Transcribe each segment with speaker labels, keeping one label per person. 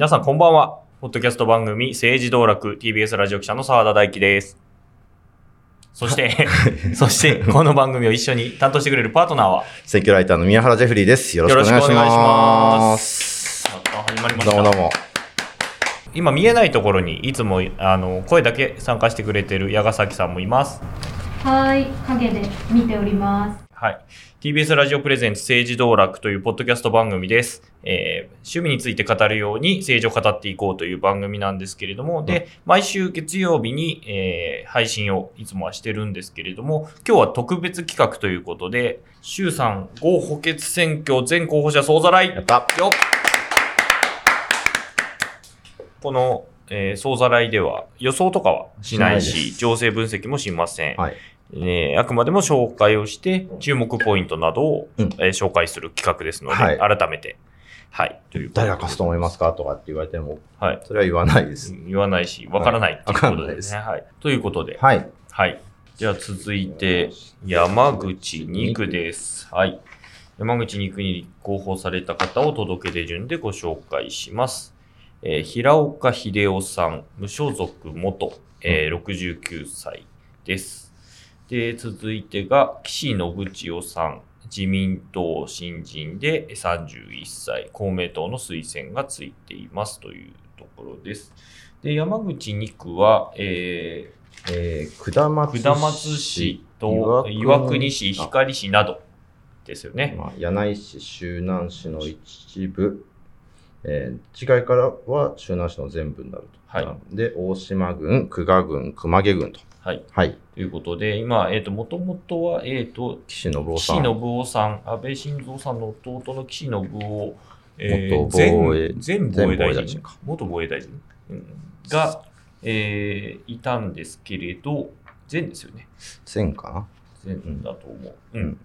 Speaker 1: 皆さんこんばんは。ポッドキャスト番組政治道楽 TBS ラジオ記者の澤田大樹です。そして、そして、この番組を一緒に担当してくれるパートナーは、
Speaker 2: 選挙ライターの宮原ジェフリーです。よろしくお願いし
Speaker 1: よろしくお願いし
Speaker 2: ま。
Speaker 1: ますあ始まりました。
Speaker 2: どうもどうも。
Speaker 1: 今見えないところにいつもあの声だけ参加してくれてる矢ヶ崎さんもいます。
Speaker 3: はい、影で見ております。
Speaker 1: はい。TBS ラジオプレゼンツ政治道楽というポッドキャスト番組です。えー趣味について語るように政治を語っていこうという番組なんですけれども、で、毎週月曜日に、えー配信をいつもはしてるんですけれども、今日は特別企画ということで、衆参合補欠選挙全候補者総ざらい
Speaker 2: やった。
Speaker 1: よっこの、えー総ざらいでは予想とかはしないし、
Speaker 2: し
Speaker 1: 情勢分析もしません。
Speaker 2: はい。
Speaker 1: えーあくまでも紹介をして、注目ポイントなどを、
Speaker 2: うん
Speaker 1: えー紹介する企画ですので、
Speaker 2: はい
Speaker 1: 改めて。はい。という
Speaker 2: 誰が勝つと思いますかとかって言われても、
Speaker 1: はい。
Speaker 2: それは言わないです。
Speaker 1: 言わないし、わからないっていう
Speaker 2: わ
Speaker 1: ことでね。
Speaker 2: からないです
Speaker 1: はい。ということで、はい。
Speaker 2: はい。
Speaker 1: じゃあ続いて、山口2区です。はい。山口2区に立候補された方を届け出順でご紹介します。えー平岡秀夫さん、無所属元、えー69歳です。で、続いてが、岸信千代さん、自民党新人で31歳、公明党の推薦がついていますというところです。で、山口2区は、え
Speaker 2: えー、下
Speaker 1: ー、
Speaker 2: 松市。
Speaker 1: 下松市と岩国市、光市などですよね。
Speaker 2: まあ、柳井市、周南市の一部、えー、違いからは周南市の全部になると。
Speaker 1: はい
Speaker 2: で、大島郡、久我郡、熊毛郡と。
Speaker 1: はい。
Speaker 2: はい。
Speaker 1: ということで、今、えっ、と、もともとは、えっ、と、
Speaker 2: 岸信夫
Speaker 1: 岸
Speaker 2: さん。
Speaker 1: 信夫さん、安倍晋三さんの弟の岸信夫、え
Speaker 2: 元防衛
Speaker 1: 前前防衛大
Speaker 2: 前防衛大
Speaker 1: 臣元防衛大臣、うんが、えーいたんですけれど、前ですよね。
Speaker 2: 前か
Speaker 1: 前だと思う。う
Speaker 2: うんん。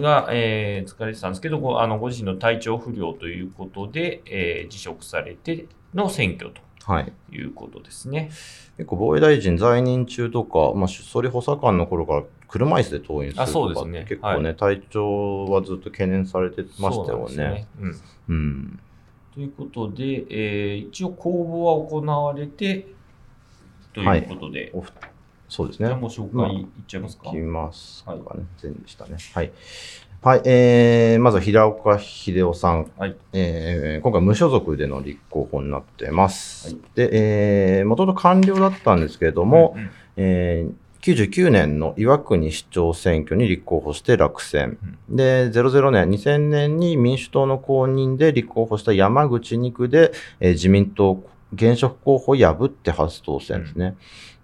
Speaker 1: が、えー疲れてたんですけど、ごあのご自身の体調不良ということで、えー辞職されての選挙と
Speaker 2: なはい。
Speaker 1: いうことですね。
Speaker 2: 結構防衛大臣在任中とか、まあ、総理補佐官の頃から車椅子で登院する
Speaker 1: あそう
Speaker 2: とか、
Speaker 1: ですね
Speaker 2: 結構ね、体調はずっと懸念されてましたよね。
Speaker 1: うん
Speaker 2: うん。
Speaker 1: ということで、えー一応公募は行われて、ということで、
Speaker 2: おそうですね。
Speaker 1: じゃあもう紹
Speaker 2: まあ
Speaker 1: 介いっちゃいますか？
Speaker 2: いきますかね。
Speaker 1: は
Speaker 2: 全でしたね。はい。はい、えー、まずは平岡秀夫さん。
Speaker 1: はい
Speaker 2: えー今回無所属での立候補になってます。
Speaker 1: はい
Speaker 2: で、えー、元々官僚だったんですけれども、
Speaker 1: うんうん
Speaker 2: えー99年の岩国市長選挙に立候補して落選。で、00年、2000年に民主党の公認で立候補した山口2区で、えー自民党現職候補を破って初当選ですね。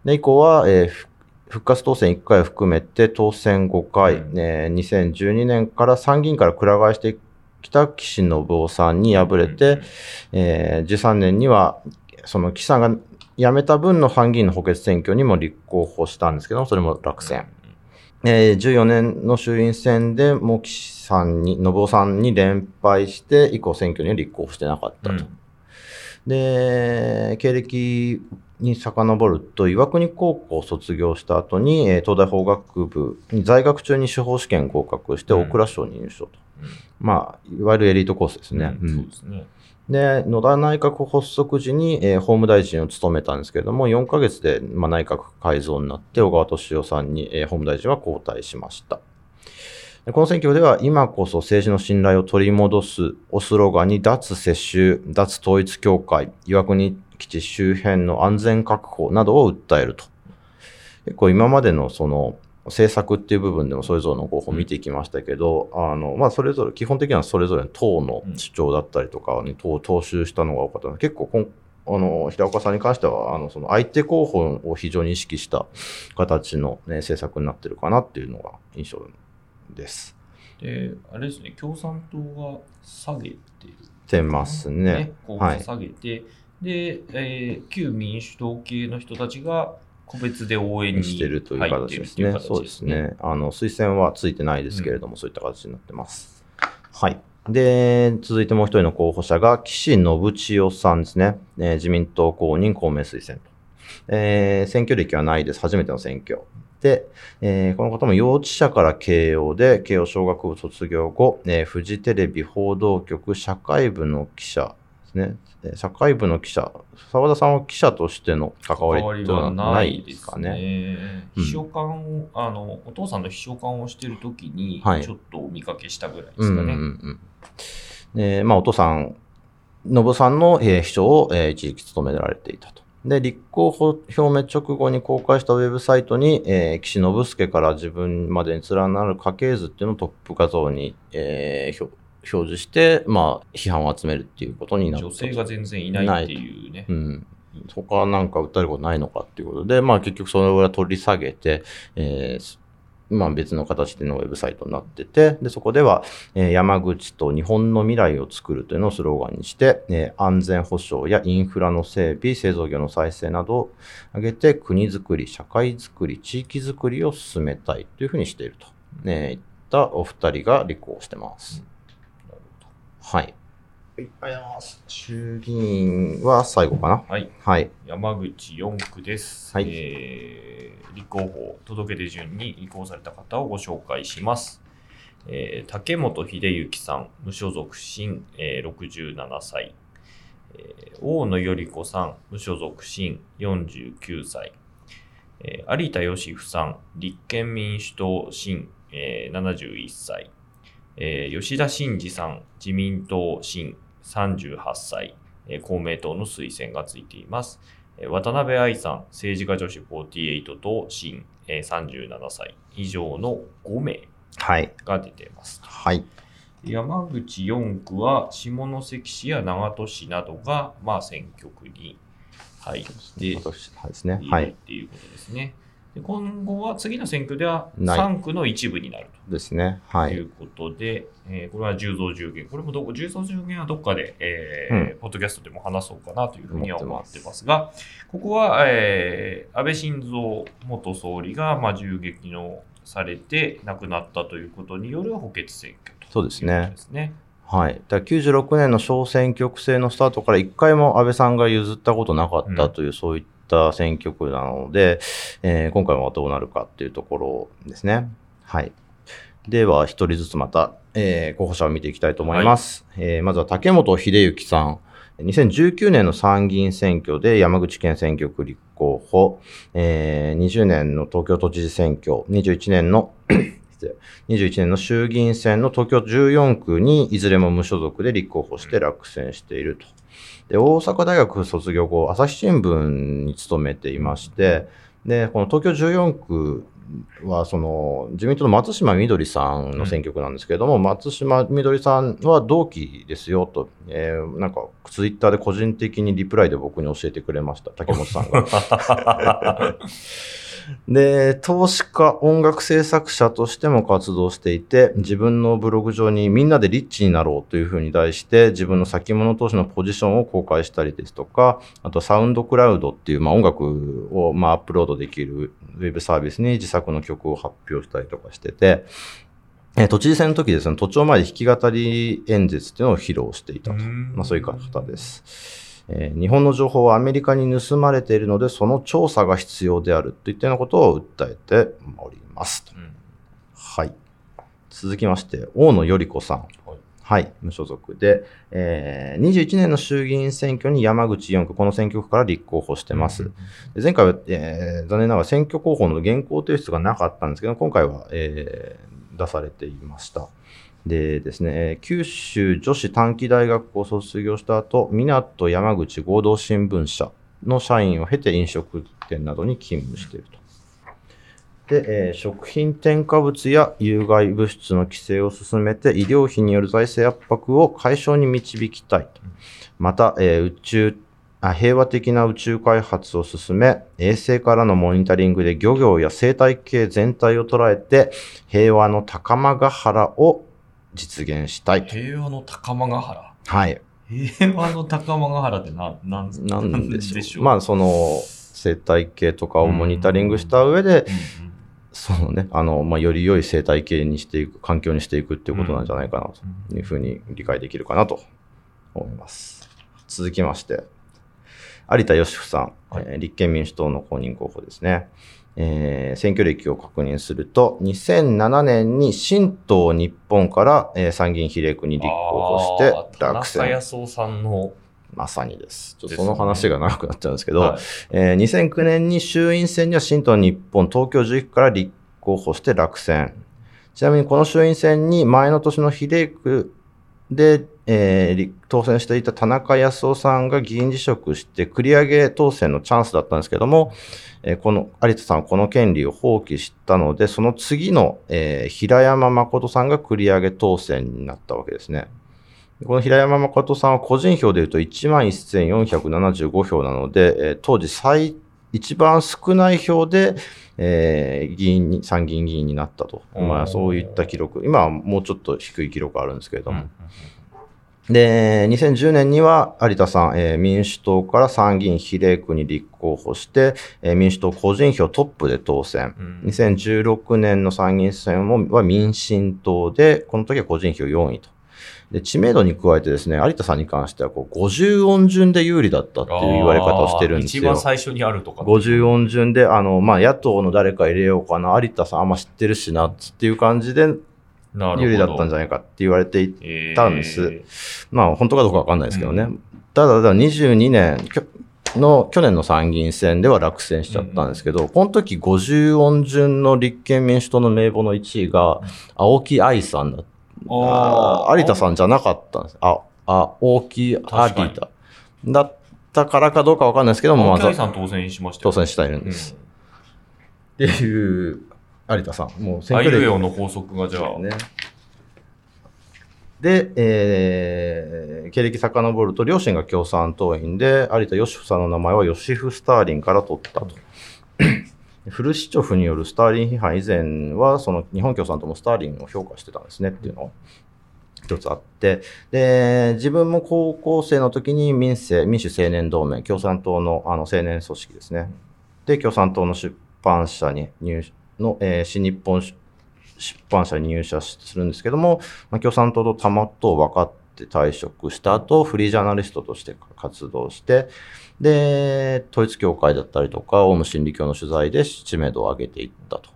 Speaker 2: で、以降は、えーふ復活当選1回を含めて当選5回、
Speaker 1: うん
Speaker 2: えー2012年から参議院からくら替えしてきた岸信夫さんに敗れて、えー13年には、その岸さんが辞めた分の参議院の補欠選挙にも立候補したんですけども、それも落選。えー14年の衆院選でもう岸さんに、信夫さんに連敗して、以降選挙には立候補してなかったと。
Speaker 1: うん
Speaker 2: で、経歴に遡ると、岩国高校を卒業した後に、えー東大法学部に在学中に司法試験合格して、
Speaker 1: うん
Speaker 2: 大蔵省に入賞と。
Speaker 1: うん
Speaker 2: まあ、いわゆるエリートコースですね。
Speaker 1: うん
Speaker 2: うん
Speaker 1: そうですね。
Speaker 2: で、野田内閣発足時に、えー法務大臣を務めたんですけれども、4ヶ月で、まあ、内閣改造になって、小川敏夫さんに、えー法務大臣は交代しました。でこの選挙では、今こそ政治の信頼を取り戻すをスローガンに、脱世襲、脱統一教会、岩国基地周辺の安全確保などを訴えると。結構今までのその、政策っていう部分でもそれぞれの候補を見てきましたけど、あの、まあ、それぞれ、基本的にはそれぞれの党の主張だったりとかに党を踏襲したのが多かったので、結構こん、あの、平岡さんに関しては、あの、その相手候補を非常に意識した形の、ね、政策になってるかなっていうのが印象です。
Speaker 1: で、あれですね、共産党が下げてる。
Speaker 2: てますね。
Speaker 1: 下げて、で、えー旧民主党系の人たちが個別で応援に
Speaker 2: してるという形ですね。
Speaker 1: るっていう形
Speaker 2: そうですね。あの、推薦はついてないですけれども、そういった形になってます。はい。で、続いてもう一人の候補者が、岸信千代さんですね。えー自民党公認公明推薦と。えー選挙歴はないです。初めての選挙。で、えーこの方も幼稚舎から慶応で、慶応小学部卒業後、えーフジテレビ報道局社会部の記者ですね。えー社会部の記者、澤田さんは記者としての関わりはないですかね。
Speaker 1: ね。
Speaker 2: うん
Speaker 1: 秘書官を、あの、お父さんの秘書官をしてるときに、
Speaker 2: はい
Speaker 1: ちょっとお見かけしたぐらいで
Speaker 2: うんうん
Speaker 1: すかね。
Speaker 2: うんでまあ、お父さん、信さんの、えー秘書を、えー一時期務められていたと。で、立候補表明直後に公開したウェブサイトに、えー岸信介から自分までに連なる家系図っていうのをトップ画像に、えー表表示して、まあ、批判を集めるっていうことになったと。
Speaker 1: 女性が全然いないっていうね。
Speaker 2: うん。他はなんか訴えることないのかっていうことで、まあ結局それを取り下げて、えーまあ別の形でのウェブサイトになってて、で、そこでは、えー山口と日本の未来を作るというのをスローガンにして、えー安全保障やインフラの整備、製造業の再生などを挙げて国づくり、社会づくり、地域づくりを進めたいというふうにしていると、ね、いったお二人が立候補してます。はい。はい、ありがとうございます。衆議院は最後かな？
Speaker 1: はい。
Speaker 2: はい。
Speaker 1: 山口4区です。
Speaker 2: はい
Speaker 1: えー立候補、届け出順に移行された方をご紹介します。えー竹本秀幸さん、無所属新、えー67歳。えー大野頼子さん、無所属新、49歳。えー有田芳生さん、立憲民主党新、えー71歳。えー吉田真二さん、自民党新、38歳。えー公明党の推薦がついています。えー渡辺愛さん、政治家女子48と新、えー37歳以上の5名
Speaker 2: はい。
Speaker 1: が出ています。
Speaker 2: はい。
Speaker 1: 山口4区は下関市や長門市などが、まあ、選挙区に入って
Speaker 2: いですね。
Speaker 1: いるっ
Speaker 2: はい。
Speaker 1: ていうことですね。で今後は次の選挙では
Speaker 2: ない
Speaker 1: 3区の一部になる
Speaker 2: ですね。はいい。
Speaker 1: とうことで、えーこれは10増10減。これもどこ、10増10減はどっかで、えー
Speaker 2: う
Speaker 1: ポッドキャストでも話そうかなというふうには思ってますが、ここは、えー安倍晋三元総理が、まあ、銃撃のされて亡くなったということによる補欠選挙と
Speaker 2: そうですね
Speaker 1: いうですね。
Speaker 2: はい。だから96年の小選挙区制のスタートから一回も安倍さんが譲ったことなかったという、そういった選挙区なので、えー今回はどうなるかっていうところですね。はい。では、一人ずつまた、えー候補者を見ていきたいと思います。えーまずは竹本秀幸さん。2019年の参議院選挙で山口県選挙区立候補、えー20年の東京都知事選挙、21年の 失礼21年の衆議院選の東京14区にいずれも無所属で立候補して落選していると。で、大阪大学卒業後、朝日新聞に勤めていまして、で、この東京14区は、その、自民党の松島みどりさんの選挙区なんですけれども、松島みどりさんは同期ですよと、えーなんか、ツイッターで個人的にリプライで僕に教えてくれました、竹本さんが。で、投資家、音楽制作者としても活動していて、自分のブログ上にみんなでリッチになろうというふうに題して、自分の先物投資のポジションを公開したりですとか、あとサウンドクラウドっていう、まあ、音楽をまあアップロードできるウェブサービスに自作の曲を発表したりとかしてて、えー都知事選の時ですね、都庁前で弾き語り演説っていうのを披露していたと。まあ、そういう方です。えー日本の情報はアメリカに盗まれているので、その調査が必要であるといったようなことを訴えておりますと。
Speaker 1: うん
Speaker 2: はい。続きまして、大野頼子さん。
Speaker 1: はい
Speaker 2: はい、無所属で、えー21年の衆議院選挙に山口4区、この選挙区から立候補してます。で前回は、えー残念ながら選挙候補の原稿提出がなかったんですけど、今回は、えー出されていました。でですね、九州女子短期大学を卒業した後、港山口合同新聞社の社員を経て飲食店などに勤務していると。で、えー食品添加物や有害物質の規制を進めて医療費による財政圧迫を解消に導きたいと。また、えー宇宙あ平和的な宇宙開発を進め、衛星からのモニタリングで漁業や生態系全体を捉えて、平和の高間ヶ原を実現したいと。
Speaker 1: 平和の高間ヶ原？
Speaker 2: はい。
Speaker 1: 平和の高間ヶ原って何、なん
Speaker 2: なんでしょう。
Speaker 1: う？
Speaker 2: まあ、その、生態系とかをモニタリングした上で、そのね、あの、まあ、より良い生態系にしていく、環境にしていくっていうことなんじゃないかなというふうに理解できるかなと思います。続きまして、有田芳生さん、
Speaker 1: はい
Speaker 2: えー立憲民主党の公認候補ですね。えー選挙歴を確認すると、2007年に新党日本から、えー参議院比例区に立候補して落選。
Speaker 1: 田中康夫さんの
Speaker 2: まさにです。ちょっとその話が長くなっちゃうんですけど、
Speaker 1: はい
Speaker 2: えー2009年に衆院選には新党日本東京11区から立候補して落選。ちなみにこの衆院選に前の年の比例区で、えー当選していた田中康夫さんが議員辞職して繰り上げ当選のチャンスだったんですけども、えーこの有田さんはこの権利を放棄したので、その次の、えー平山誠さんが繰り上げ当選になったわけですね。この平山誠さんは個人票でいうと11,475票なので、えー当時最、一番少ない票で、えー議員に、参議院議員になったと。
Speaker 1: うん
Speaker 2: まあそういった記録、今はもうちょっと低い記録あるんですけれども。
Speaker 1: うん
Speaker 2: で、2010年には有田さん、えー民主党から参議院比例区に立候補して、えー民主党個人票トップで当選。
Speaker 1: うん
Speaker 2: 2016年の参議院選もは民進党で、この時は個人票4位と。で、知名度に加えてですね、有田さんに関してはこう50音順で有利だったっていう言われ方をしてるんですよ
Speaker 1: 一番。最初にあるとか。
Speaker 2: 50音順で、あの、まあ、野党の誰か入れようかな、有田さんあんま知ってるしな、っていう感じで有利だったんじゃないかって言われてい
Speaker 1: えー
Speaker 2: たんですまあ、本当かどうかわかんないですけどね。ただ、ただ22年の、去年の参議院選では落選しちゃったんですけど、この時50音順の立憲民主党の名簿の1位が、青木愛さんだ
Speaker 1: あー
Speaker 2: あ有田さんじゃなかったんです。あ、あ、大木有田。だったからかどうかわかんないですけども、まず
Speaker 1: さん当選しましたよ
Speaker 2: 当選しているんです。っていう、有田さん。もう
Speaker 1: うん。
Speaker 2: 選挙で
Speaker 1: あの法則がじゃあ、
Speaker 2: ね。で、えー経歴遡ると、両親が共産党員で、有田義夫さんの名前はヨシフ・スターリンから取ったと。フルシチョフによるスターリン批判以前は、その日本共産党もスターリンを評価してたんですねっていうのが一つあって、で、自分も高校生の時に民政、民主青年同盟、共産党のあの青年組織ですね。で、共産党の出版社に入の、えー新日本出版社に入社するんですけども、まあ、共産党とたまっと分かって退職した後、フリージャーナリストとして活動して、で、統一教会だったりとか、オウム真理教の取材で知名度を上げていったと。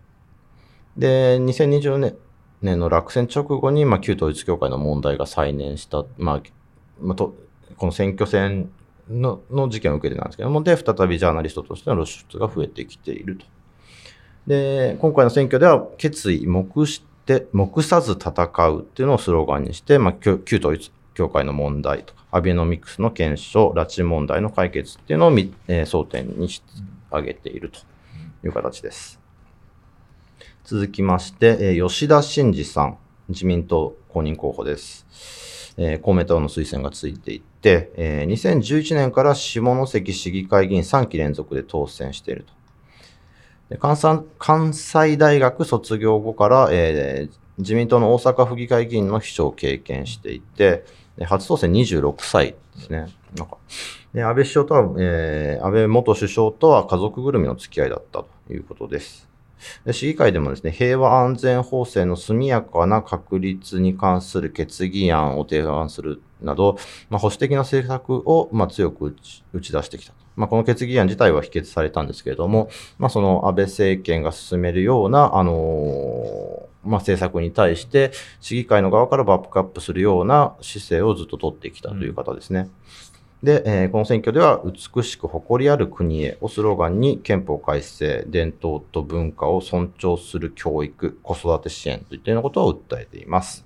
Speaker 2: で、2020年年の落選直後に、まあ、旧統一教会の問題が再燃した、まあ、とこの選挙戦のの事件を受けてなんですけども、で、再びジャーナリストとしての露出が増えてきていると。で、今回の選挙では、決意、黙して、黙さず戦うっていうのをスローガンにして、まあ、旧旧統一教会の問題とか、アベノミクスの検証、拉致問題の解決っていうのを、えー争点に挙げているという形です。続きまして、えー吉田真二さん、自民党公認候補です。えー公明党の推薦がついていて、えー2011年から下関市議会議員3期連続で当選していると。関西関西大学卒業後から、えー自民党の大阪府議会議員の秘書を経験していて、初当選26歳ですね。なんかで安倍首相とは、えー安倍元首相とは家族ぐるみの付き合いだったということです。で市議会でもですね、平和安全法制の速やかな確立に関する決議案を提案するなど、まあ、保守的な政策を、まあ、強く打ち打ち出してきた。まあ、この決議案自体は否決されたんですけれども、まあ、その安倍政権が進めるような、あのーまあ、政策に対して、市議会の側からバックアップするような姿勢をずっと取ってきたという方ですね。で、えーこの選挙では、美しく誇りある国へをスローガンに憲法改正、伝統と文化を尊重する教育、子育て支援といったようなことを訴えています。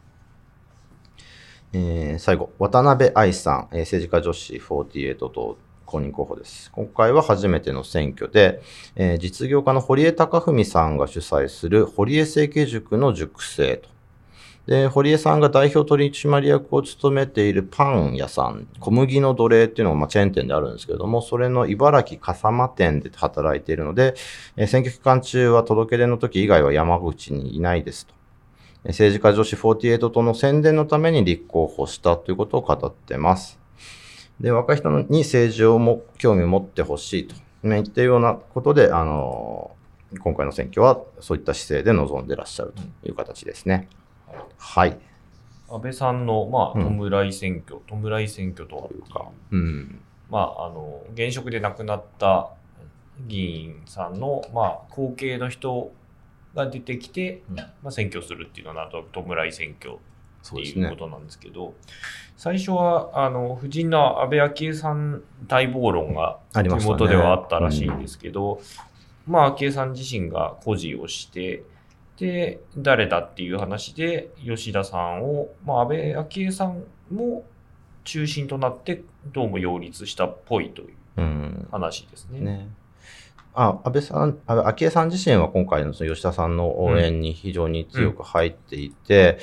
Speaker 2: えー最後、渡辺愛さん、えー政治家女子48と公認候補です。今回は初めての選挙で、えー実業家の堀江貴文さんが主催する堀江政経塾の塾生と。で、堀江さんが代表取締役を務めているパン屋さん、小麦の奴隷っていうのがまチェーン店であるんですけれども、それの茨城笠間店で働いているので、え選挙期間中は届け出の時以外は山口にいないですと。政治家女子48との宣伝のために立候補したということを語ってます。で、若い人に政治をも興味を持ってほしいと、ね、言ったようなことで、あのー今回の選挙はそういった姿勢で臨んでらっしゃるという形ですね。はい。
Speaker 1: 安倍さんの、まあ、
Speaker 2: うん
Speaker 1: 弔い選挙、弔い選挙とはいうか、
Speaker 2: うん。
Speaker 1: まあ、あの、現職で亡くなった議員さんの、まあ、後継の人が出てきて、
Speaker 2: うん
Speaker 1: まあ、選挙するっていうのは、なんとなく弔い選挙っていうことなんですけど、最初は、あの、夫人の安倍昭恵さん待望論が地元ではあったらしいんですけど、まあ、昭恵さん自身が誇示をして、で、誰だっていう話で、吉田さんを、まあ、安倍昭恵さんも中心となって、どうも擁立したっぽいという
Speaker 2: うん。
Speaker 1: 話ですね。
Speaker 2: ね。あ、安倍さん、安倍昭恵さん自身は今回のその吉田さんの応援に非常に強く入っていて、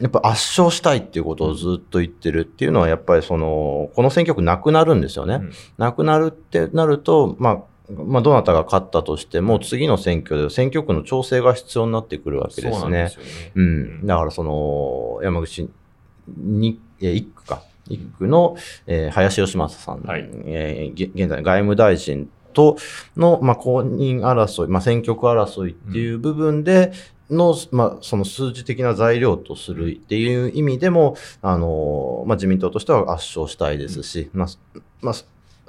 Speaker 2: やっぱ圧勝したいっていうことをずっと言ってるっていうのは、やっぱりその、この選挙区なくなるんですよね。
Speaker 1: うん
Speaker 2: なくなるってなると、まあ、まあ、どなたが勝ったとしても、次の選挙で選挙区の調整が必要になってくるわけですね
Speaker 1: そうです。よね。
Speaker 2: うん。だからその、山口に、えー一区か。一区の、えー林芳正さん、
Speaker 1: はい
Speaker 2: え現在外務大臣との、まあ、公認争い、まあ、選挙区争いっていう部分での、まあ、その数字的な材料とするっていう意味でも、あの、まあ、自民党としては圧勝したいですし、まあ、まあ、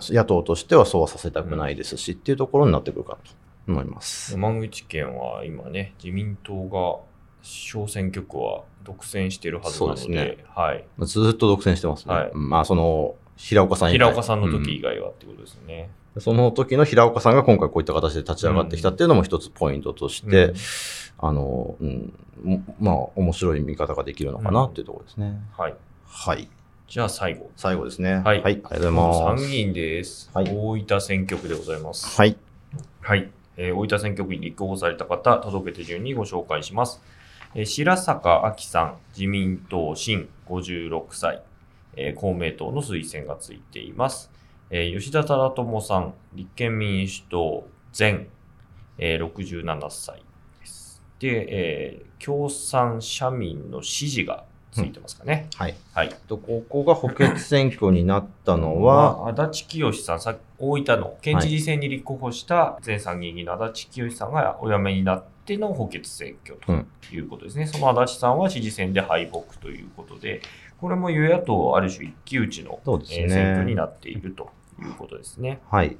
Speaker 2: 野党としてはそうはさせたくないですし、っていうところになってくるかと思います。
Speaker 1: 山口県は今ね、自民党が小選挙区は独占してるはずなので、
Speaker 2: ですね
Speaker 1: はい。
Speaker 2: まあずーっと独占してますね。
Speaker 1: はい
Speaker 2: うんまあ、その、平岡さん
Speaker 1: 平岡さんの時以
Speaker 2: うん
Speaker 1: 外はってことですね。
Speaker 2: その時の平岡さんが今回こういった形で立ち上がってきたっていうのも一つポイントとして、
Speaker 1: うん
Speaker 2: あの、うん、もまあ、面白い見方ができるのかなっていうところですね。
Speaker 1: はい。
Speaker 2: はい。
Speaker 1: じゃあ最後。
Speaker 2: 最後ですね。
Speaker 1: はい
Speaker 2: ありがとうございます。
Speaker 1: 参議院です。
Speaker 2: はい
Speaker 1: 大分選挙区でございます。
Speaker 2: はい。
Speaker 1: はい。えー大分選挙区に立候補された方、届けて順にご紹介します。えー白坂亜紀さん、自民党新56歳、えー公明党の推薦がついています。えー吉田忠智さん、立憲民主党前、えー67歳です。で、えー共産社民の支持がついてますかね。
Speaker 2: はい。
Speaker 1: はい。
Speaker 2: とここが補欠選挙になったのは、
Speaker 1: 足立清さん、さ大分の県知事選に立候補した前参議院議員の足立清さんがお辞めになっての補欠選挙ということですね。その足立さんは知事選で敗北ということで、これも与野党ある種一騎打ちの、
Speaker 2: ね
Speaker 1: えー選挙になっているということですね。
Speaker 2: はい。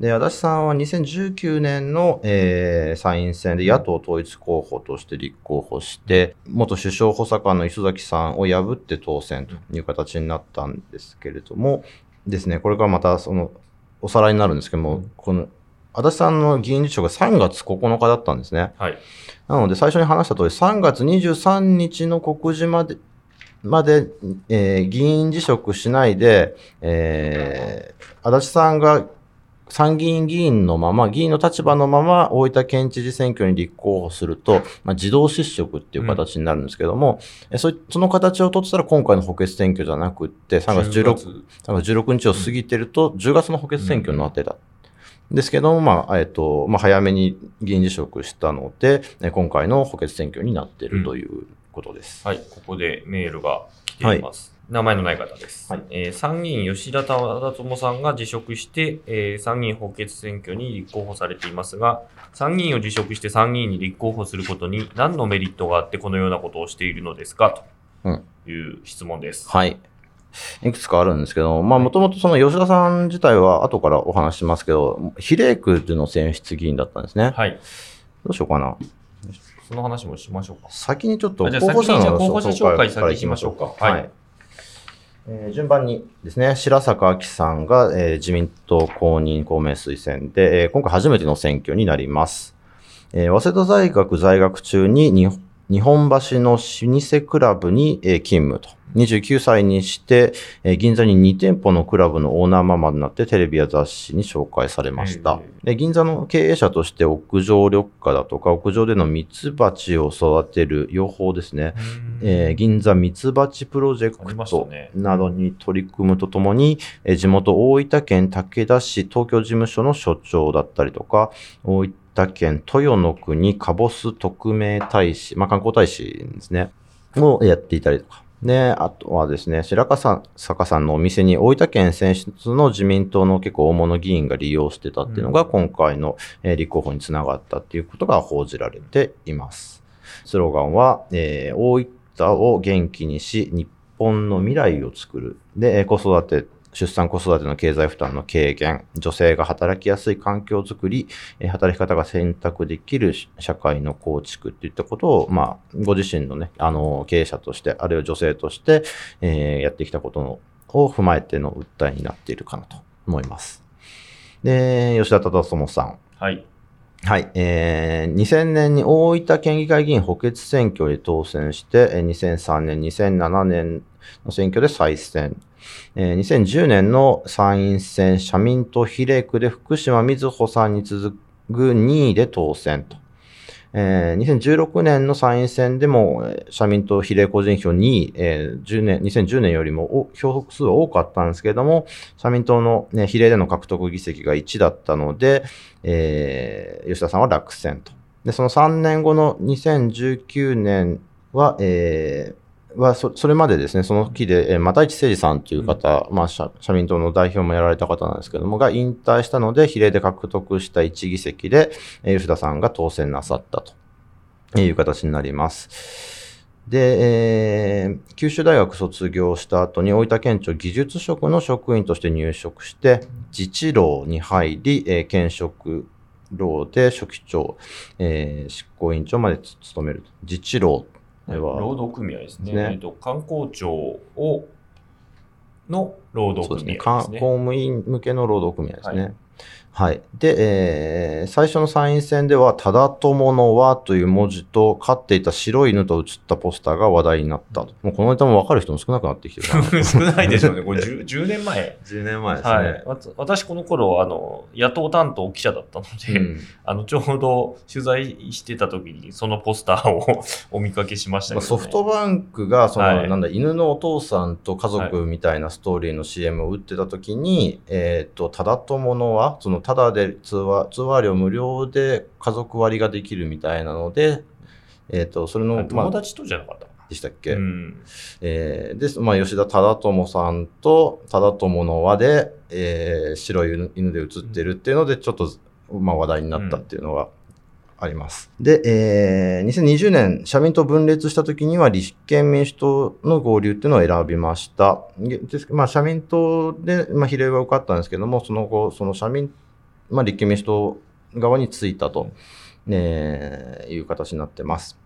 Speaker 2: で、足立さんは2019年の、えー参院選で野党統一候補として立候補して、元首相補佐官の磯崎さんを破って当選という形になったんですけれども、ですね、これからまたその、おさらいになるんですけども、
Speaker 1: うん
Speaker 2: この、足立さんの議員辞職が3月9日だったんですね。
Speaker 1: はい。
Speaker 2: なので、最初に話した通り、3月23日の告示まで、まで、えー議員辞職しないで、えー足立さんが参議院議員のまま、議員の立場のまま、大分県知事選挙に立候補すると、まあ、自動失職っていう形になるんですけども、えそいその形を取ってたら、今回の補欠選挙じゃなくって、3月16 3月16日を過ぎてると、10月の補欠選挙になってた。ですけども、まあ、えっ、と、まあ、早めに議員辞職したので、え今回の補欠選挙になっているということです。
Speaker 1: はい、ここでメールが来ています。名前のない方です。
Speaker 2: はい
Speaker 1: えー参議院吉田忠智さんが辞職して、えー参議院補欠選挙に立候補されていますが、参議院を辞職して参議院に立候補することに何のメリットがあってこのようなことをしているのですか？
Speaker 2: うん
Speaker 1: という質問です。
Speaker 2: はい。いくつかあるんですけど、まあ、もともとその吉田さん自体は後からお話しますけど、比例区での選出議員だったんですね。
Speaker 1: はい。
Speaker 2: どうしようかな。
Speaker 1: その話もしましょうか。
Speaker 2: 先にちょっと候補者の
Speaker 1: 候補者紹介先行きましょうか
Speaker 2: はい。
Speaker 1: はい
Speaker 2: えー順番にですね、白坂亜紀さんが、えー自民党公認公明推薦で、えー今回初めての選挙になります。えー早稲田大学在学中にに日本橋の老舗クラブに、えー勤務と。29歳にして、えー銀座に2店舗のクラブのオーナーママになってテレビや雑誌に紹介されました。で銀座の経営者として屋上緑化だとか、屋上でのミツバチを育てる養蜂ですね。えー銀座ミツバチプロジェクトなどに取り組むとともに、えー地元大分県武田市東京事務所の所長だったりとか、大分県豊の国カボス特命大使、まあ、観光大使ですね、をやっていたりとか。で、あとはですね、白川坂さんのお店に大分県選出の自民党の結構大物議員が利用してたっていうのが
Speaker 1: うん
Speaker 2: 今回のえー立候補につながったっていうことが報じられています。スローガンは、えー大分を元気にし、日本の未来を作る。で、えー子育て出産子育ての経済負担の軽減、女性が働きやすい環境づくり、えー働き方が選択できる社会の構築っていったことを、まあ、ご自身のね、あの、経営者として、あるいは女性として、えーやってきたことのを踏まえての訴えになっているかなと思います。で、吉田忠友さん。
Speaker 1: はい。
Speaker 2: はい。えー、2000年に大分県議会議員補欠選挙で当選して、えー2003年、2007年の選挙で再選。えー2010年の参院選社民党比例区で福島みずほさんに続く2位で当選と。えー2016年の参院選でも、社民党比例個人票2位、えー10年、2010年よりも票数は多かったんですけれども、社民党の、ね、比例での獲得議席が1だったので、えー吉田さんは落選と。で、その3年後の2019年は、えーはそそれまでですね、その時で、えー、又市誠二さんという方、まあ社、社民党の代表もやられた方なんですけども、が引退したので、比例で獲得した1議席で、えー吉田さんが当選なさったという形になります。で、えー九州大学卒業した後に大分県庁技術職の職員として入職して、自治労に入り、えー県職労で書記長、えー執行委員長までつ務めると。自治労では、
Speaker 1: 労働組合ですね。
Speaker 2: ね
Speaker 1: えっと、観光庁を、の労働
Speaker 2: そうですね。
Speaker 1: すね。
Speaker 2: か公務員向けの労働組合ですね。
Speaker 1: は
Speaker 2: はい。で、えー最初の参院選では、ただ友の和という文字と、飼っていた白い犬と写ったポスターが話題になったと。もうこのネタも分かる人も少なくなってきてる
Speaker 1: 少ないでしょうね。これ 10, 10年前。
Speaker 2: 10年前ですね。
Speaker 1: はい。私、この頃、あの、野党担当記者だったので、
Speaker 2: うん
Speaker 1: あの、ちょうど取材してた時に、そのポスターを お見かけしましたけど、ね。
Speaker 2: まあソフトバンクが、その、
Speaker 1: はい
Speaker 2: なんだ、犬のお父さんと家族みたいなストーリーの CM を打ってた時に、えっ、と、ただ友のは、その、ただで通話、通話料無料で家族割ができるみたいなので、えっ、と、それの、まあ、
Speaker 1: 友達とじゃなかったか
Speaker 2: でしたっけ、
Speaker 1: な。うん。
Speaker 2: えーで、まあ、吉田忠友さんと忠友の輪で、えー白い犬犬で写ってるっていうので、ちょっと、まあ、話題になったっていうのがあります。で、えー2020年、社民党分裂した時には立憲民主党の合流っていうのを選びました。でまあ、社民党で、まあ、比例は受かったんですけども、その後、その社民、まあ、立憲民主党側についたと、ねいう形になってます。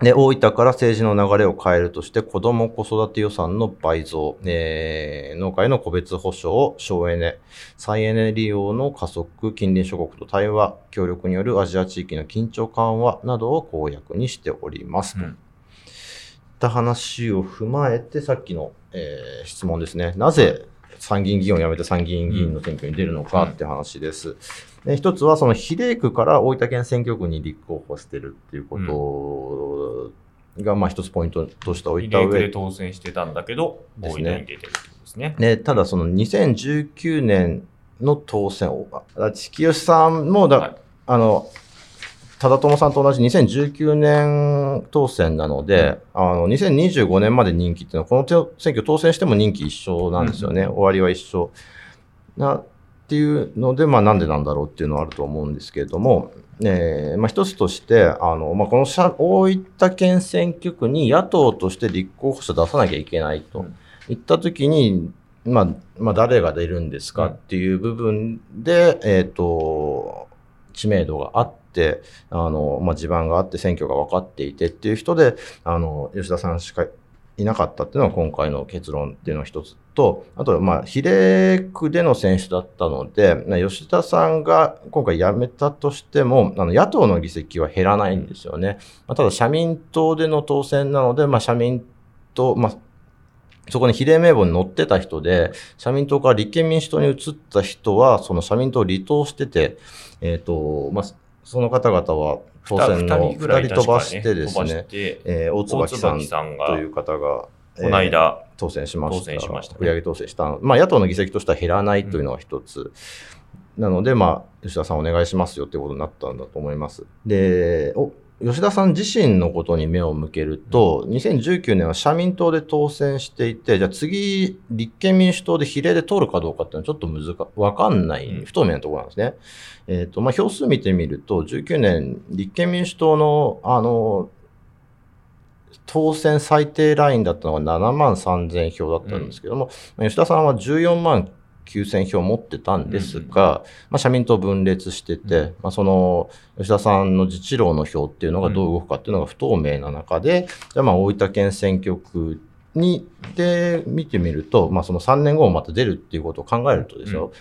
Speaker 2: で、大分から政治の流れを変えるとして、子ども子育て予算の倍増、えー農家への個別保障、省エネ、再エネ利用の加速、近隣諸国と対話、協力によるアジア地域の緊張緩和などを公約にしております。とい
Speaker 1: うん
Speaker 2: った話を踏まえて、さっきの、えー質問ですね。なぜ参議院議員を辞めて参議院議員の選挙に出るのかって話です。で一つは、その比例区から大分県選挙区に立候補してるっていうことが、まあ一つポイントとして置いた
Speaker 1: 比例区で
Speaker 2: 上
Speaker 1: 当選してたんだけど、
Speaker 2: ですね
Speaker 1: 大分に出てるってことですね。
Speaker 2: で、ただその2019年の当選、おあ地清さんもだ、
Speaker 1: はい
Speaker 2: あの、忠友さんと同じ2019年当選なので、あの、2025年まで任期っていうのは、この手選挙当選しても任期一緒なんですよね。終わりは一緒。な、っていうので、まあなんでなんだろうっていうのはあると思うんですけれども、えーまあ一つとして、あの、まあこの社大分県選挙区に野党として立候補者出さなきゃいけないと
Speaker 1: うん
Speaker 2: いったときに、まあ、まあ誰が出るんですかっていう部分で、えっ、と、知名度があって、あの、まあ、地盤があって選挙が分かっていてっていう人で、あの、吉田さんしかいなかったっていうのが今回の結論っていうのが一つと、あと、まあ、比例区での選手だったので、な吉田さんが今回辞めたとしても、あの、野党の議席は減らないんですよね。まあ、ただ、社民党での当選なので、まあ、社民党、まあ、そこに比例名簿に載ってた人で、社民党から立憲民主党に移った人は、その社民党を離党してて、えっ、と、まあ、その方々は当選の
Speaker 1: 二人ぐらい
Speaker 2: 2人飛ばしてですね、
Speaker 1: て
Speaker 2: えー大
Speaker 1: 大
Speaker 2: 椿さんという方が、
Speaker 1: この間、
Speaker 2: 当選しました。
Speaker 1: しましたね
Speaker 2: 売上当選したの。まあ、野党の議席としては減らないというのが一つ。なので、まあ、吉田さんお願いしますよってことになったんだと思います。で、お吉田さん自身のことに目を向けると、2019年は社民党で当選していて、じゃあ次、立憲民主党で比例で通るかどうかっていうのはちょっと難か、わかんない、
Speaker 1: うん。
Speaker 2: 不透明なところなんですね。えっ、と、まあ、票数見てみると、19年、立憲民主党の、あの、当選最低ラインだったのが7万3000票だったんですけども、吉田さんは14万9000票持ってたんですが、まあ、社民党分裂してて、まあ、その吉田さんの自治労の票っていうのがどう動くかっていうのが不透明な中で、じゃあまあ大分県選挙区にで見てみると、まあ、その3年後もまた出るっていうことを考えるとですよ、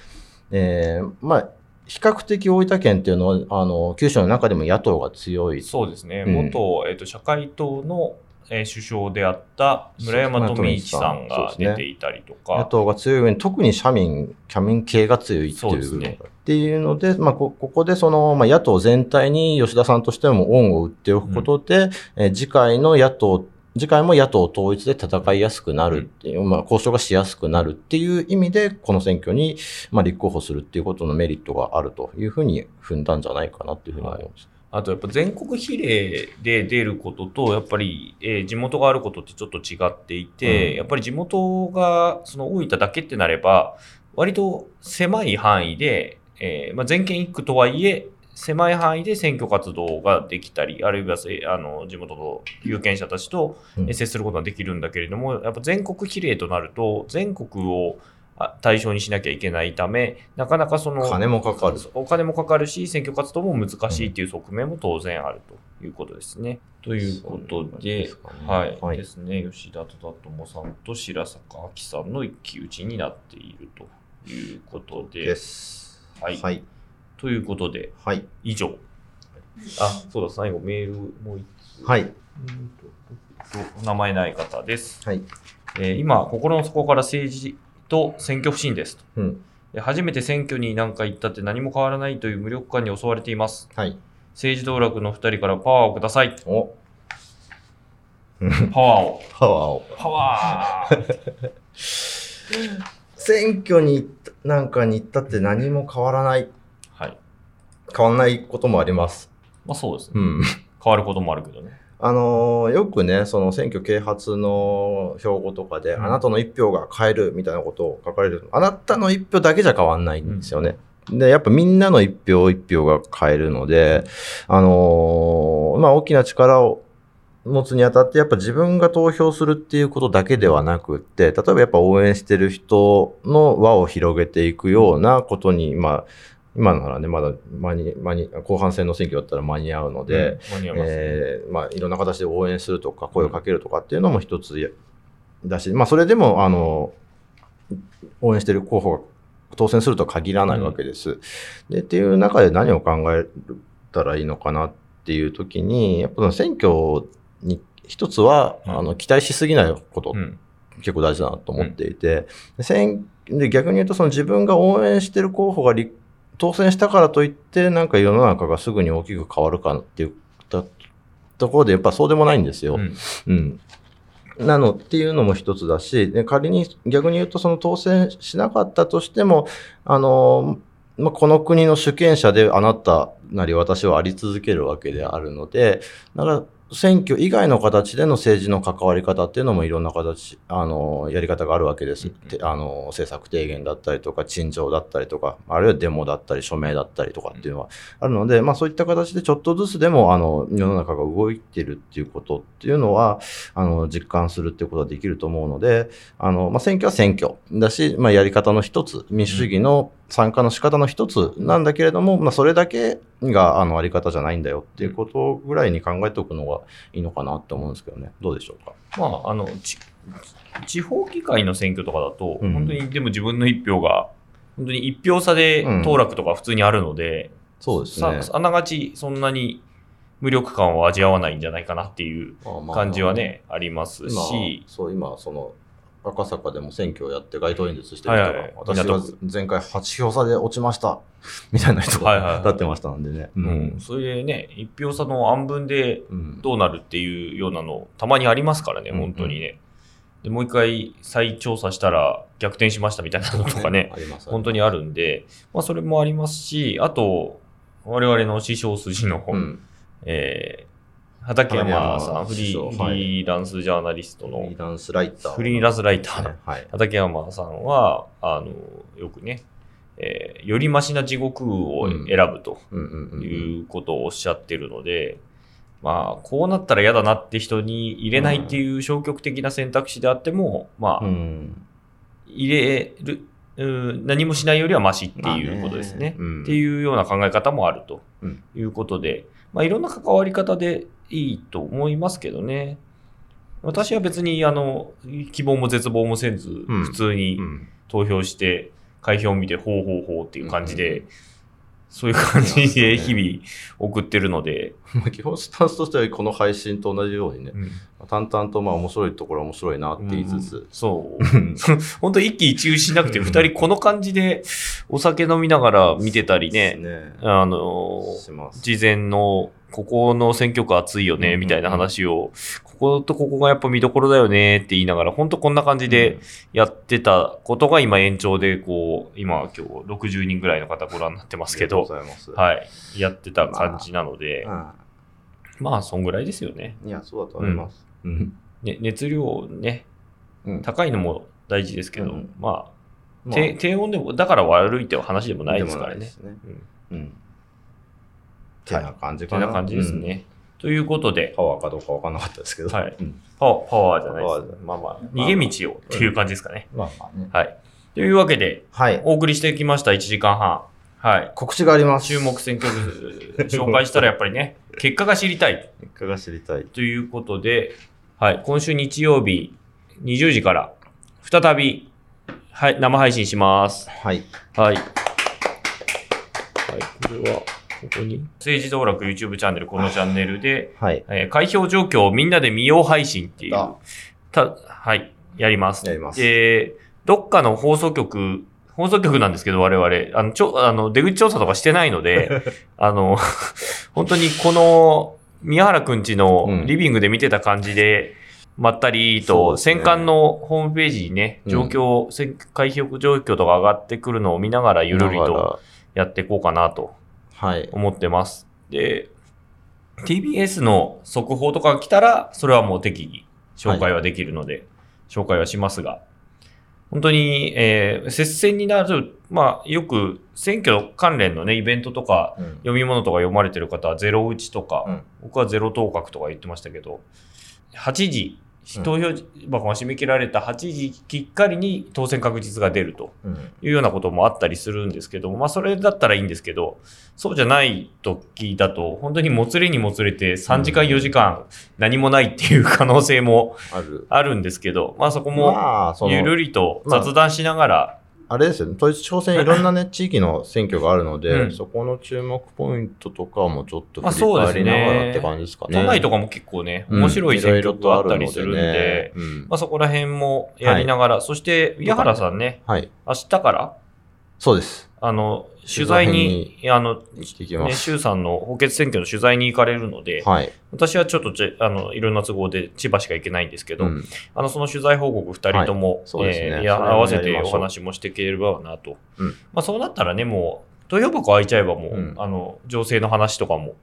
Speaker 2: えーまあ比較的大分県っていうのは、あの、九州の中でも野党が強い。
Speaker 1: そうですね。
Speaker 2: うん。
Speaker 1: 元、えっ、と、社会党の、えー首相であった村山富一さんが出ていたりとか、
Speaker 2: 野党が強い上に、特に社民、社民系が強いっていう
Speaker 1: ね。
Speaker 2: っていうので、まあ、こここでその、まあ、野党全体に吉田さんとしても恩を売っておくことで、えー次回の野党、次回も野党統一で戦いやすくなるっていう、まあ、交渉がしやすくなるっていう意味で、この選挙に、まあ、立候補するっていうことのメリットがあるというふうに踏んだんじゃないかなっていうふうに思います。
Speaker 1: あとやっぱ全国比例で出ることと、やっぱり、えー地元があることってちょっと違っていて、
Speaker 2: うん。
Speaker 1: やっぱり地元がその大分だけってなれば、割と狭い範囲で、えーまあ、全県一区とはいえ、狭い範囲で選挙活動ができたり、あるいはせあの地元の有権者たちと接することができるんだけれども、やっぱ全国比例となると、全国をあ対象にしなきゃいけないため、なかなかその
Speaker 2: 金もかかる。
Speaker 1: お金もかかるし、選挙活動も難しいっていう側面も当然あるということですね。ということで、
Speaker 2: そうかね
Speaker 1: はい、
Speaker 2: はい
Speaker 1: ですね、吉田忠友さんと白坂亜紀さんの一騎打ちになっているということで、
Speaker 2: です。
Speaker 1: はい
Speaker 2: はい。
Speaker 1: ということで、
Speaker 2: はい。
Speaker 1: 以上。あ、そうだ、最後メールもう一つ。
Speaker 2: はい。
Speaker 1: うんとと名前ない方です。
Speaker 2: はい。
Speaker 1: えー今、心の底から政治と選挙不信ですと。
Speaker 2: うん。
Speaker 1: で初めて選挙になんか行ったって何も変わらないという無力感に襲われています。
Speaker 2: はい。
Speaker 1: 政治道楽の2人からパワーをください。
Speaker 2: お、
Speaker 1: パワーを。
Speaker 2: パワーを。
Speaker 1: パワー
Speaker 2: 選挙に行ったなんかに行ったって何も変わらない。
Speaker 1: はい。
Speaker 2: 変わらないこともあります。
Speaker 1: まあそうですね。
Speaker 2: うん。
Speaker 1: 変わることもあるけどね。
Speaker 2: あのーよくね、その選挙啓発の標語とかで、
Speaker 1: うん
Speaker 2: あなたの一票が変えるみたいなことを書かれる。あなたの一票だけじゃ変わんないんですよね。で、やっぱみんなの一票一票が変えるので、あのーまあ大きな力を持つにあたって、やっぱ自分が投票するっていうことだけではなくって、例えばやっぱ応援してる人の輪を広げていくようなことに、まあ、今ならね、まだ間に、間に、後半戦の選挙だったら間に合うので、
Speaker 1: うん、間に合いますね。
Speaker 2: えーまあ、いろんな形で応援するとか、声をかけるとかっていうのも一つやだし、まあ、それでも、あの、応援してる候補が当選するとは限らないわけです。で、っていう中で何を考えたらいいのかなっていう時に、やっぱ選挙に一つは、
Speaker 1: うん
Speaker 2: あの、期待しすぎないこと
Speaker 1: うん。
Speaker 2: 結構大事だなと思っていて、で選で逆に言うとその自分が応援してる候補が立当選したからといってなんか世の中がすぐに大きく変わるかっていうとところでやっぱそうでもないんですよ。
Speaker 1: うん
Speaker 2: うん。なのっていうのも一つだし、で仮に逆に言うとその当選しなかったとしても、あの、まあ、この国の主権者であなたなり私はあり続けるわけであるので、だから選挙以外の形での政治の関わり方っていうのもいろんな形、あの、やり方があるわけです。
Speaker 1: うん
Speaker 2: てあの、政策提言だったりとか、陳情だったりとか、あるいはデモだったり、署名だったりとかっていうのはあるので、まあそういった形でちょっとずつでも、あの、世の中が動いてるっていうことっていうのは、あの、実感するっていうことができると思うので、あの、まあ選挙は選挙だし、まあやり方の一つ、民主主義の参加の仕方の一つなんだけれども、まあそれだけが、あの、あり方じゃないんだよっていうことぐらいに考えておくのがいいのかなって思うんですけどね。どうでしょうか？
Speaker 1: まあ、あの、ち地方議会の選挙とかだと、
Speaker 2: うん
Speaker 1: 本当にでも自分の一票が、本当に一票差で当落とか普通にあるので、
Speaker 2: そうですね。
Speaker 1: さあながちそんなに無力感を味わわないんじゃないかなっていう感じはね、あります
Speaker 2: 今
Speaker 1: し、
Speaker 2: そう、今、その、赤坂でも選挙をやって街頭演説してる人が、
Speaker 1: はいはいはい
Speaker 2: 私前回8票差で落ちました、みたいな人が立ってましたんでね。
Speaker 1: うん、それでね、一票差の案分で
Speaker 2: うん。
Speaker 1: どうなるっていうようなの、たまにありますからね、本当にね。でもう一回再調査したら逆転しましたみたいなのとかね、本当にあるんで、まあそれもありますし、あと、我々の師匠筋の、
Speaker 2: うん。
Speaker 1: えー畠山さん、フリーランスジャーナリストの
Speaker 2: フリーランスライター。
Speaker 1: フリーランスライターの。畠山さんは、あの、よくね、えーよりマシな地獄を選ぶと。いうことをおっしゃってるので、まあ、こうなったら嫌だなって人に入れないっていう消極的な選択肢であっても、まあ、
Speaker 2: うん。
Speaker 1: 入れる、うん何もしないよりはマシっていうことですね。
Speaker 2: うん
Speaker 1: っていうような考え方もあると
Speaker 2: うん
Speaker 1: いうことで、まあ、いろんな関わり方でいいと思いますけどね。私は別に、あの、希望も絶望もせず、
Speaker 2: うん。
Speaker 1: 普通に
Speaker 2: うん。
Speaker 1: 投票して、開票を見て、ほうほうほうっていう感じで、そういう感じで日々送ってるので、
Speaker 2: まあ基本スタンスとしてはこの配信と同じようにね、
Speaker 1: うん。
Speaker 2: 淡々とまあ面白いところは面白いなって言いつつ、
Speaker 1: そう。本当一喜一憂しなくて、二人この感じでお酒飲みながら見てたりね、
Speaker 2: ね
Speaker 1: あの。事前の、ここの選挙区熱いよね、みたいな話を、こことここがやっぱ見どころだよねって言いながら、本当こんな感じでやってたことが今延長で、こう、今今日60人ぐらいの方ご覧になってますけど、
Speaker 2: い。
Speaker 1: はい、やってた感じなので、
Speaker 2: う
Speaker 1: まあ、そんぐらいですよね。
Speaker 2: ん。いや、そうだと思います。うん。
Speaker 1: ね熱量ね、
Speaker 2: うん
Speaker 1: 高いのも大事ですけど、
Speaker 2: うん
Speaker 1: まあ、
Speaker 2: まあ
Speaker 1: 低低温でも、だから悪いって話でもないですからね。
Speaker 2: ね。
Speaker 1: うん
Speaker 2: うん。てな感じかな。
Speaker 1: てな感じですね。ということで
Speaker 2: うん。、パワーかどうかわかんなかったですけど。
Speaker 1: はい
Speaker 2: うん
Speaker 1: パワーパワーじゃないです。まあまあ、逃げ道をっていう感じですかね。
Speaker 2: まあまあね。
Speaker 1: はい。というわけで、
Speaker 2: はい。
Speaker 1: お送りしてきました、1時間半。はい。
Speaker 2: 告知があります。
Speaker 1: 注目選挙区紹介したらやっぱりね、結果が知りたい
Speaker 2: 結果が知りたい。
Speaker 1: ということで、はい。今週日曜日20時から再び、はい、生配信します。
Speaker 2: はい。
Speaker 1: はい。はい、これは、ここに。政治道楽 YouTube チャンネル、このチャンネルで、
Speaker 2: はい。
Speaker 1: えー開票状況をみんなで見よう配信っていう
Speaker 2: あ、
Speaker 1: た、はい、やります。
Speaker 2: やります
Speaker 1: で、どっかの放送局、放送局なんですけど、我々、あの、ちょ、あの、出口調査とかしてないので、あの、本当にこの、宮原くんちの
Speaker 2: うん
Speaker 1: リビングで見てた感じで、まったりと、戦艦のホームページにね、状況、選開票状況とか上がってくるのを見ながらゆるりとやっていこうかなと。思ってます。で、TBS の速報とかが来たら、それはもう適宜紹介はできるので、紹介はしますが、本当に、えー接戦になる、まあ、よく選挙関連のね、イベントとか、
Speaker 2: うん。
Speaker 1: 読み物とか読まれてる方はゼロ打ちとか、
Speaker 2: うん。
Speaker 1: 僕はゼロ当確とか言ってましたけど、8時、投票箱が締め切られた8時きっかりに当選確実が出ると。
Speaker 2: うん
Speaker 1: いうようなこともあったりするんですけども、まあそれだったらいいんですけど、そうじゃない時だと、本当にもつれにもつれて3時間4時間何もないっていう可能性も
Speaker 2: ある。
Speaker 1: んですけど、まあそこもゆるりと雑談しながら、
Speaker 2: あれですよね、統一地方選い。ろんなね、地域の選挙があるので、
Speaker 1: うん。
Speaker 2: そこの注目ポイントとかもちょっと
Speaker 1: まあ
Speaker 2: 振り返りながらって感じですかね。
Speaker 1: 都内とかも結構ね、
Speaker 2: うん。
Speaker 1: 面白い選挙区があったりするんで、
Speaker 2: いろいろとあるのでねうん。
Speaker 1: まあそこら辺もやりながら、そして、宮原さんね、
Speaker 2: はい。
Speaker 1: 明日から、
Speaker 2: そうです。
Speaker 1: あの、取材に、あの、ね、
Speaker 2: す。
Speaker 1: 衆さんの補欠選挙の取材に行かれるので、
Speaker 2: はい。
Speaker 1: 私はちょっとちあのいろんな都合で千葉しか行けないんですけど、
Speaker 2: うん
Speaker 1: あのその取材報告2人とも、
Speaker 2: そうですね
Speaker 1: えーや合わせてお話もしていければなと、
Speaker 2: うん
Speaker 1: まあ、そうなったらね、もう投票箱開いちゃえばもう、
Speaker 2: うん
Speaker 1: あの情勢の話とかも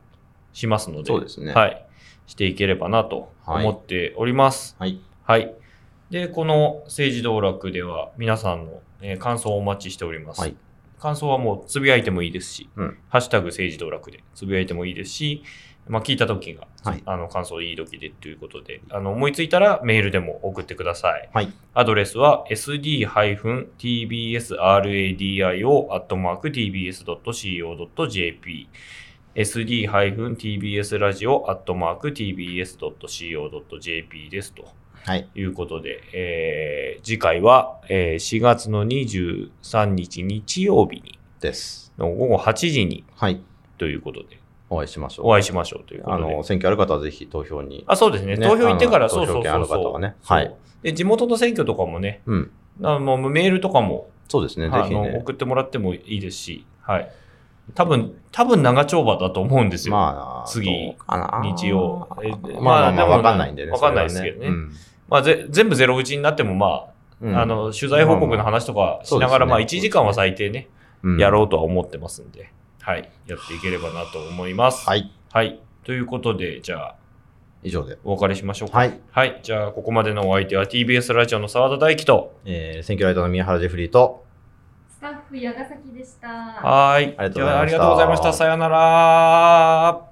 Speaker 1: しますので、
Speaker 2: そうですね。
Speaker 1: はい、していければなと思っております。
Speaker 2: はい。
Speaker 1: はい。で、この政治道楽では皆さんの、えー感想をお待ちしております。
Speaker 2: はい
Speaker 1: 感想はもうつぶやいてもいいですし、
Speaker 2: うん
Speaker 1: ハッシュタグ政治道楽でつぶやいてもいいですし、まあ、聞いた時が、
Speaker 2: はい
Speaker 1: あの感想いい時でということで、あの思いついたらメールでも送ってください。
Speaker 2: はい
Speaker 1: アドレスは sd-tbsradio.tbs.co.jp sd-tbsradio.tbs.co.jp ですと。
Speaker 2: はい。
Speaker 1: うことで、えー次回は、えー4月の23日日曜日に
Speaker 2: です。
Speaker 1: の午後8時に
Speaker 2: はい。
Speaker 1: ということで、
Speaker 2: お会いしましょう。
Speaker 1: お会いしましょうということで。
Speaker 2: あの、選挙ある方はぜひ投票に。
Speaker 1: あ、そうですね。
Speaker 2: ね
Speaker 1: 投票行ってから、そうそう
Speaker 2: 投票権ある
Speaker 1: そうそう。
Speaker 2: 方はねはい
Speaker 1: で、地元の選挙とかもね、
Speaker 2: うん。
Speaker 1: あのメールとかも、
Speaker 2: そうですね。ぜひね。
Speaker 1: 送ってもらってもいいですし、はい。多分、多分長丁場だと思うんですよ。
Speaker 2: まあ、
Speaker 1: 次日曜え
Speaker 2: まあまあわかんないんでね。
Speaker 1: わかんないですけどねまあ、ぜ全部ゼロ打ちになっても、ま
Speaker 2: うん
Speaker 1: あ、あの、取材報告の話とかしながら、まあ、
Speaker 2: まあまあ
Speaker 1: 1時間は最低ね、
Speaker 2: うん
Speaker 1: やろうとは思ってますんで、はい。やっていければなと思います。
Speaker 2: はい。
Speaker 1: はい。ということで、じゃあ、
Speaker 2: 以上で。
Speaker 1: お別れしましょうか。
Speaker 2: はい。
Speaker 1: はい。じゃあ、ここまでのお相手は TBS ラジオの澤田大樹と、
Speaker 2: えー、選挙ライターの宮原ジェフリーと、
Speaker 3: スタッフ矢ヶ崎でした。
Speaker 1: はーい。
Speaker 2: ありがとうございました
Speaker 1: じゃあありがとうございました。さようなら。